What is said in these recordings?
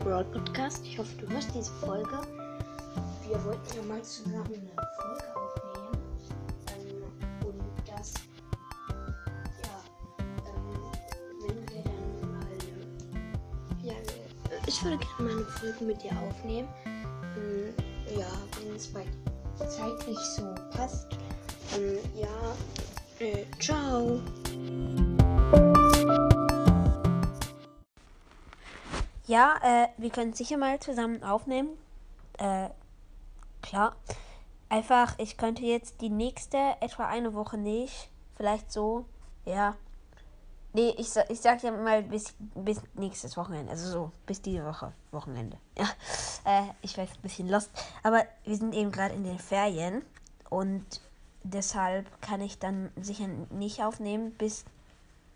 Podcast. Ich hoffe, du hörst diese Folge. Wir wollten ja mal zusammen eine Folge aufnehmen. Ähm, und das, ja, ähm, wenn wir dann mal, ja, ich würde gerne mal eine Folge mit dir aufnehmen. Ähm, ja, wenn es bei zeitlich so passt. Ähm, ja, äh, ciao. Ja, äh, wir können sicher mal zusammen aufnehmen. Äh, klar. Einfach, ich könnte jetzt die nächste etwa eine Woche nicht. Vielleicht so, ja. Nee, ich, ich sag ja mal bis, bis nächstes Wochenende. Also so, bis diese Woche, Wochenende. Ja. Äh, ich weiß, ein bisschen lost. Aber wir sind eben gerade in den Ferien. Und deshalb kann ich dann sicher nicht aufnehmen bis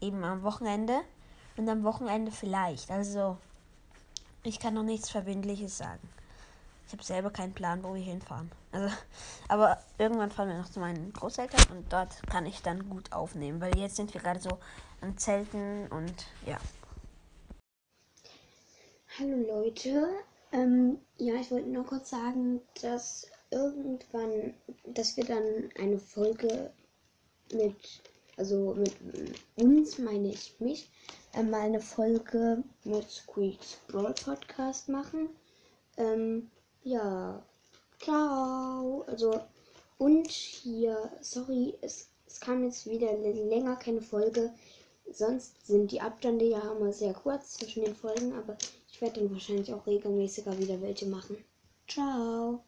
eben am Wochenende. Und am Wochenende vielleicht. Also, ich kann noch nichts Verbindliches sagen. Ich habe selber keinen Plan, wo wir hinfahren. Also, aber irgendwann fahren wir noch zu meinen Großeltern und dort kann ich dann gut aufnehmen, weil jetzt sind wir gerade so an Zelten und ja. Hallo Leute, ähm, ja, ich wollte nur kurz sagen, dass irgendwann, dass wir dann eine Folge mit, also mit uns, meine ich mich, mal eine Folge mit Squeaks Brawl Podcast machen. Ähm, ja, ciao. Also, und hier, sorry, es, es kam jetzt wieder länger keine Folge. Sonst sind die Abstände ja immer sehr kurz zwischen den Folgen, aber ich werde dann wahrscheinlich auch regelmäßiger wieder welche machen. Ciao.